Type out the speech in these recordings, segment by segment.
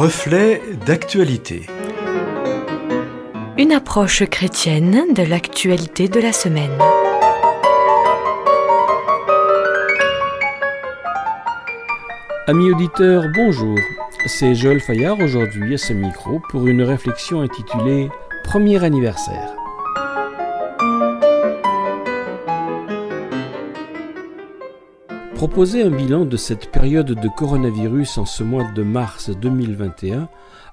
Reflet d'actualité. Une approche chrétienne de l'actualité de la semaine. Amis auditeurs, bonjour. C'est Joël Fayard aujourd'hui à ce micro pour une réflexion intitulée Premier anniversaire. Proposer un bilan de cette période de coronavirus en ce mois de mars 2021,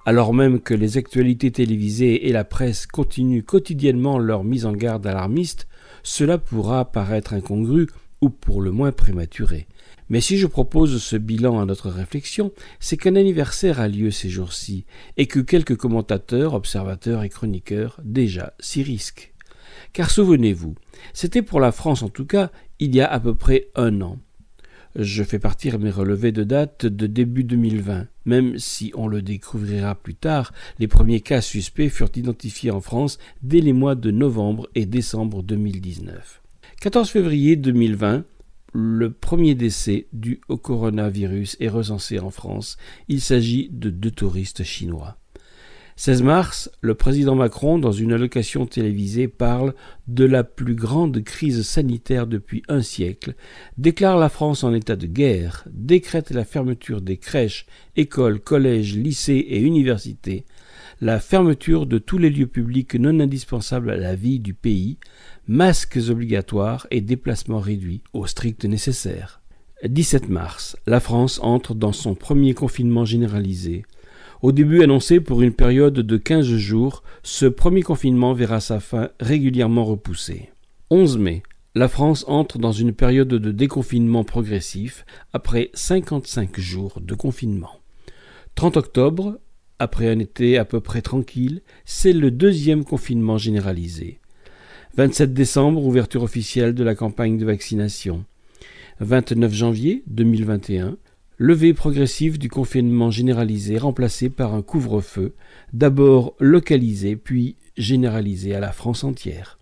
alors même que les actualités télévisées et la presse continuent quotidiennement leur mise en garde alarmiste, cela pourra paraître incongru ou pour le moins prématuré. Mais si je propose ce bilan à notre réflexion, c'est qu'un anniversaire a lieu ces jours-ci, et que quelques commentateurs, observateurs et chroniqueurs déjà s'y risquent. Car souvenez-vous, c'était pour la France en tout cas il y a à peu près un an. Je fais partir mes relevés de date de début 2020, même si on le découvrira plus tard, les premiers cas suspects furent identifiés en France dès les mois de novembre et décembre 2019. 14 février 2020, le premier décès dû au coronavirus est recensé en France. Il s'agit de deux touristes chinois. 16 mars, le président Macron, dans une allocation télévisée, parle de la plus grande crise sanitaire depuis un siècle, déclare la France en état de guerre, décrète la fermeture des crèches, écoles, collèges, lycées et universités, la fermeture de tous les lieux publics non indispensables à la vie du pays, masques obligatoires et déplacements réduits au strict nécessaire. 17 mars, la France entre dans son premier confinement généralisé. Au début annoncé pour une période de 15 jours, ce premier confinement verra sa fin régulièrement repoussée. 11 mai, la France entre dans une période de déconfinement progressif après 55 jours de confinement. 30 octobre, après un été à peu près tranquille, c'est le deuxième confinement généralisé. 27 décembre, ouverture officielle de la campagne de vaccination. 29 janvier 2021, levée progressive du confinement généralisé remplacé par un couvre-feu, d'abord localisé puis généralisé à la France entière.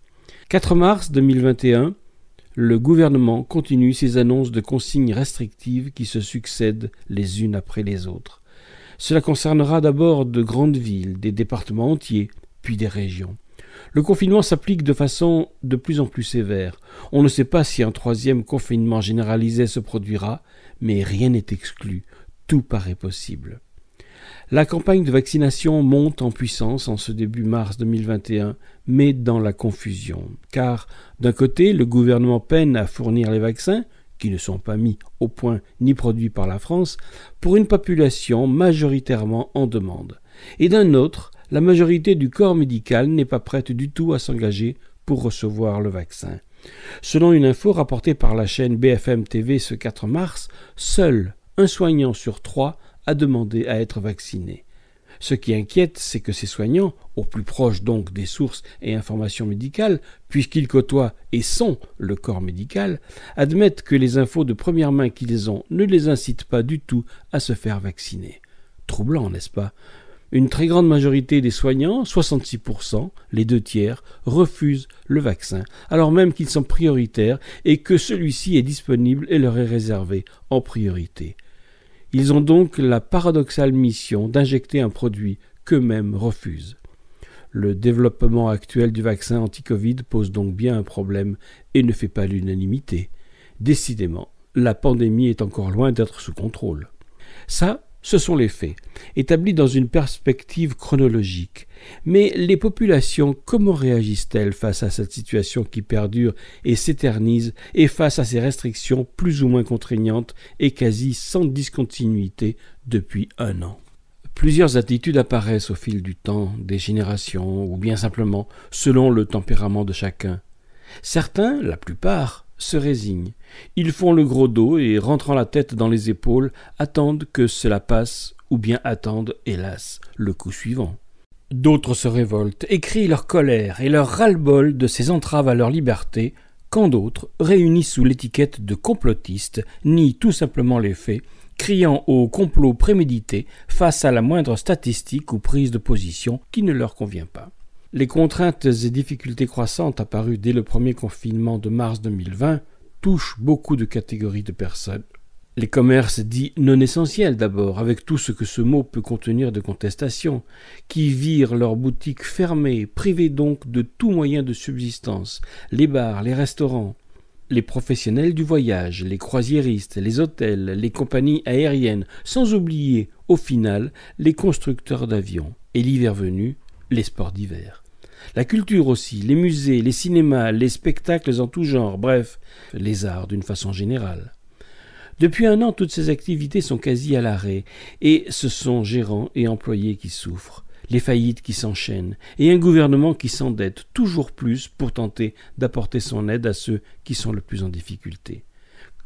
4 mars 2021, le gouvernement continue ses annonces de consignes restrictives qui se succèdent les unes après les autres. Cela concernera d'abord de grandes villes, des départements entiers, puis des régions. Le confinement s'applique de façon de plus en plus sévère. On ne sait pas si un troisième confinement généralisé se produira, mais rien n'est exclu, tout paraît possible. La campagne de vaccination monte en puissance en ce début mars 2021, mais dans la confusion, car d'un côté le gouvernement peine à fournir les vaccins, qui ne sont pas mis au point ni produits par la France, pour une population majoritairement en demande, et d'un autre, la majorité du corps médical n'est pas prête du tout à s'engager pour recevoir le vaccin. Selon une info rapportée par la chaîne BFM TV ce 4 mars, seul un soignant sur trois a demandé à être vacciné. Ce qui inquiète, c'est que ces soignants, au plus proche donc des sources et informations médicales, puisqu'ils côtoient et sont le corps médical, admettent que les infos de première main qu'ils ont ne les incitent pas du tout à se faire vacciner. Troublant, n'est-ce pas? Une très grande majorité des soignants, 66%, les deux tiers, refusent le vaccin, alors même qu'ils sont prioritaires et que celui-ci est disponible et leur est réservé en priorité. Ils ont donc la paradoxale mission d'injecter un produit qu'eux-mêmes refusent. Le développement actuel du vaccin anti-Covid pose donc bien un problème et ne fait pas l'unanimité. Décidément, la pandémie est encore loin d'être sous contrôle. Ça, ce sont les faits, établis dans une perspective chronologique. Mais les populations, comment réagissent-elles face à cette situation qui perdure et s'éternise, et face à ces restrictions plus ou moins contraignantes et quasi sans discontinuité depuis un an? Plusieurs attitudes apparaissent au fil du temps, des générations, ou bien simplement selon le tempérament de chacun. Certains, la plupart, se résignent. Ils font le gros dos et, rentrant la tête dans les épaules, attendent que cela passe, ou bien attendent, hélas, le coup suivant. D'autres se révoltent, écrient leur colère et leur ras-le-bol de ces entraves à leur liberté, quand d'autres, réunis sous l'étiquette de complotistes, nient tout simplement les faits, criant au complot prémédité face à la moindre statistique ou prise de position qui ne leur convient pas. Les contraintes et difficultés croissantes apparues dès le premier confinement de mars 2020 touchent beaucoup de catégories de personnes. Les commerces dits non essentiels d'abord, avec tout ce que ce mot peut contenir de contestation, qui virent leurs boutiques fermées, privées donc de tout moyen de subsistance, les bars, les restaurants, les professionnels du voyage, les croisiéristes, les hôtels, les compagnies aériennes, sans oublier, au final, les constructeurs d'avions, et l'hiver venu, les sports d'hiver. La culture aussi, les musées, les cinémas, les spectacles en tout genre, bref, les arts d'une façon générale. Depuis un an, toutes ces activités sont quasi à l'arrêt, et ce sont gérants et employés qui souffrent, les faillites qui s'enchaînent, et un gouvernement qui s'endette toujours plus pour tenter d'apporter son aide à ceux qui sont le plus en difficulté.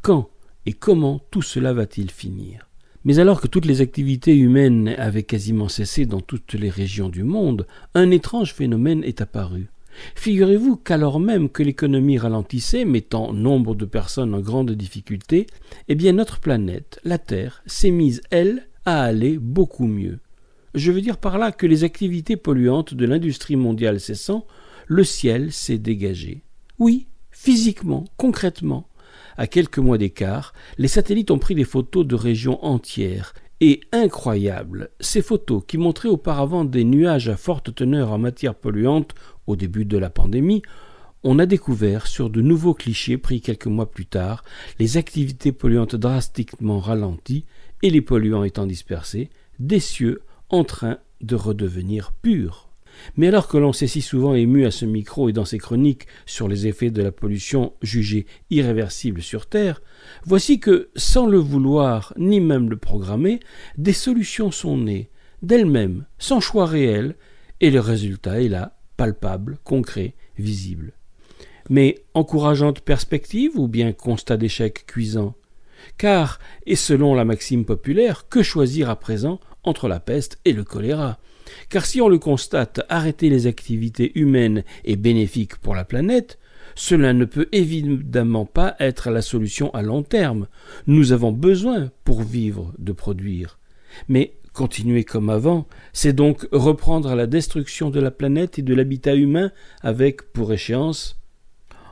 Quand et comment tout cela va-t-il finir? Mais alors que toutes les activités humaines avaient quasiment cessé dans toutes les régions du monde, un étrange phénomène est apparu. Figurez-vous qu'alors même que l'économie ralentissait, mettant nombre de personnes en grande difficulté, eh bien notre planète, la Terre, s'est mise, elle, à aller beaucoup mieux. Je veux dire par là que les activités polluantes de l'industrie mondiale cessant, le ciel s'est dégagé. Oui, physiquement, concrètement. À quelques mois d'écart, les satellites ont pris des photos de régions entières et incroyables. Ces photos, qui montraient auparavant des nuages à forte teneur en matière polluante au début de la pandémie, on a découvert, sur de nouveaux clichés pris quelques mois plus tard, les activités polluantes drastiquement ralenties et les polluants étant dispersés, des cieux en train de redevenir purs. Mais alors que l'on s'est si souvent ému à ce micro et dans ses chroniques sur les effets de la pollution jugée irréversible sur Terre, voici que, sans le vouloir ni même le programmer, des solutions sont nées, d'elles-mêmes, sans choix réel, et le résultat est là, palpable, concret, visible. Mais encourageante perspective ou bien constat d'échec cuisant? Car, et selon la maxime populaire, que choisir à présent entre la peste et le choléra? Car si on le constate, arrêter les activités humaines est bénéfique pour la planète, cela ne peut évidemment pas être la solution à long terme. Nous avons besoin, pour vivre, de produire. Mais continuer comme avant, c'est donc reprendre la destruction de la planète et de l'habitat humain avec, pour échéance,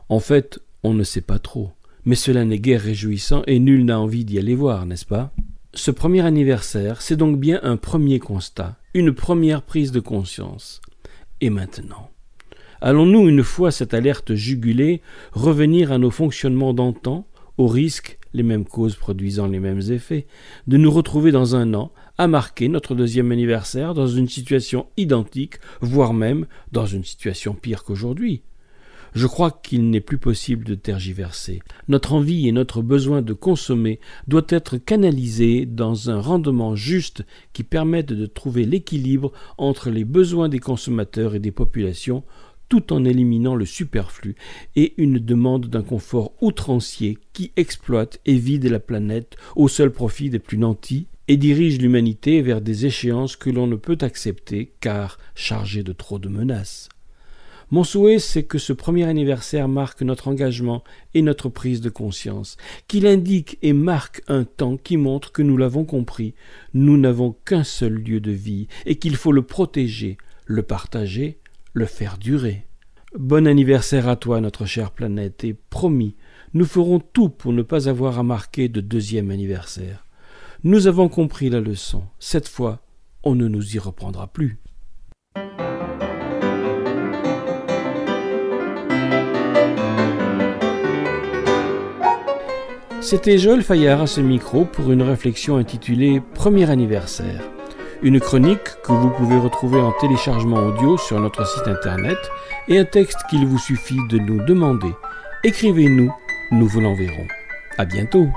en fait, on ne sait pas trop. Mais cela n'est guère réjouissant et nul n'a envie d'y aller voir, n'est-ce pas? Ce premier anniversaire, c'est donc bien un premier constat, une première prise de conscience. Et maintenant Allons-nous, une fois cette alerte jugulée, revenir à nos fonctionnements d'antan, au risque, les mêmes causes produisant les mêmes effets, de nous retrouver dans un an à marquer notre deuxième anniversaire dans une situation identique, voire même dans une situation pire qu'aujourd'hui? Je crois qu'il n'est plus possible de tergiverser. Notre envie et notre besoin de consommer doit être canalisé dans un rendement juste qui permette de trouver l'équilibre entre les besoins des consommateurs et des populations tout en éliminant le superflu et une demande d'un confort outrancier qui exploite et vide la planète au seul profit des plus nantis et dirige l'humanité vers des échéances que l'on ne peut accepter car chargées de trop de menaces. Mon souhait, c'est que ce premier anniversaire marque notre engagement et notre prise de conscience, qu'il indique et marque un temps qui montre que nous l'avons compris, nous n'avons qu'un seul lieu de vie et qu'il faut le protéger, le partager, le faire durer. Bon anniversaire à toi, notre chère planète, et promis, nous ferons tout pour ne pas avoir à marquer de deuxième anniversaire. Nous avons compris la leçon. Cette fois, on ne nous y reprendra plus. C'était Joël Fayard à ce micro pour une réflexion intitulée Premier anniversaire. Une chronique que vous pouvez retrouver en téléchargement audio sur notre site internet et un texte qu'il vous suffit de nous demander. Écrivez-nous, nous vous l'enverrons. À bientôt!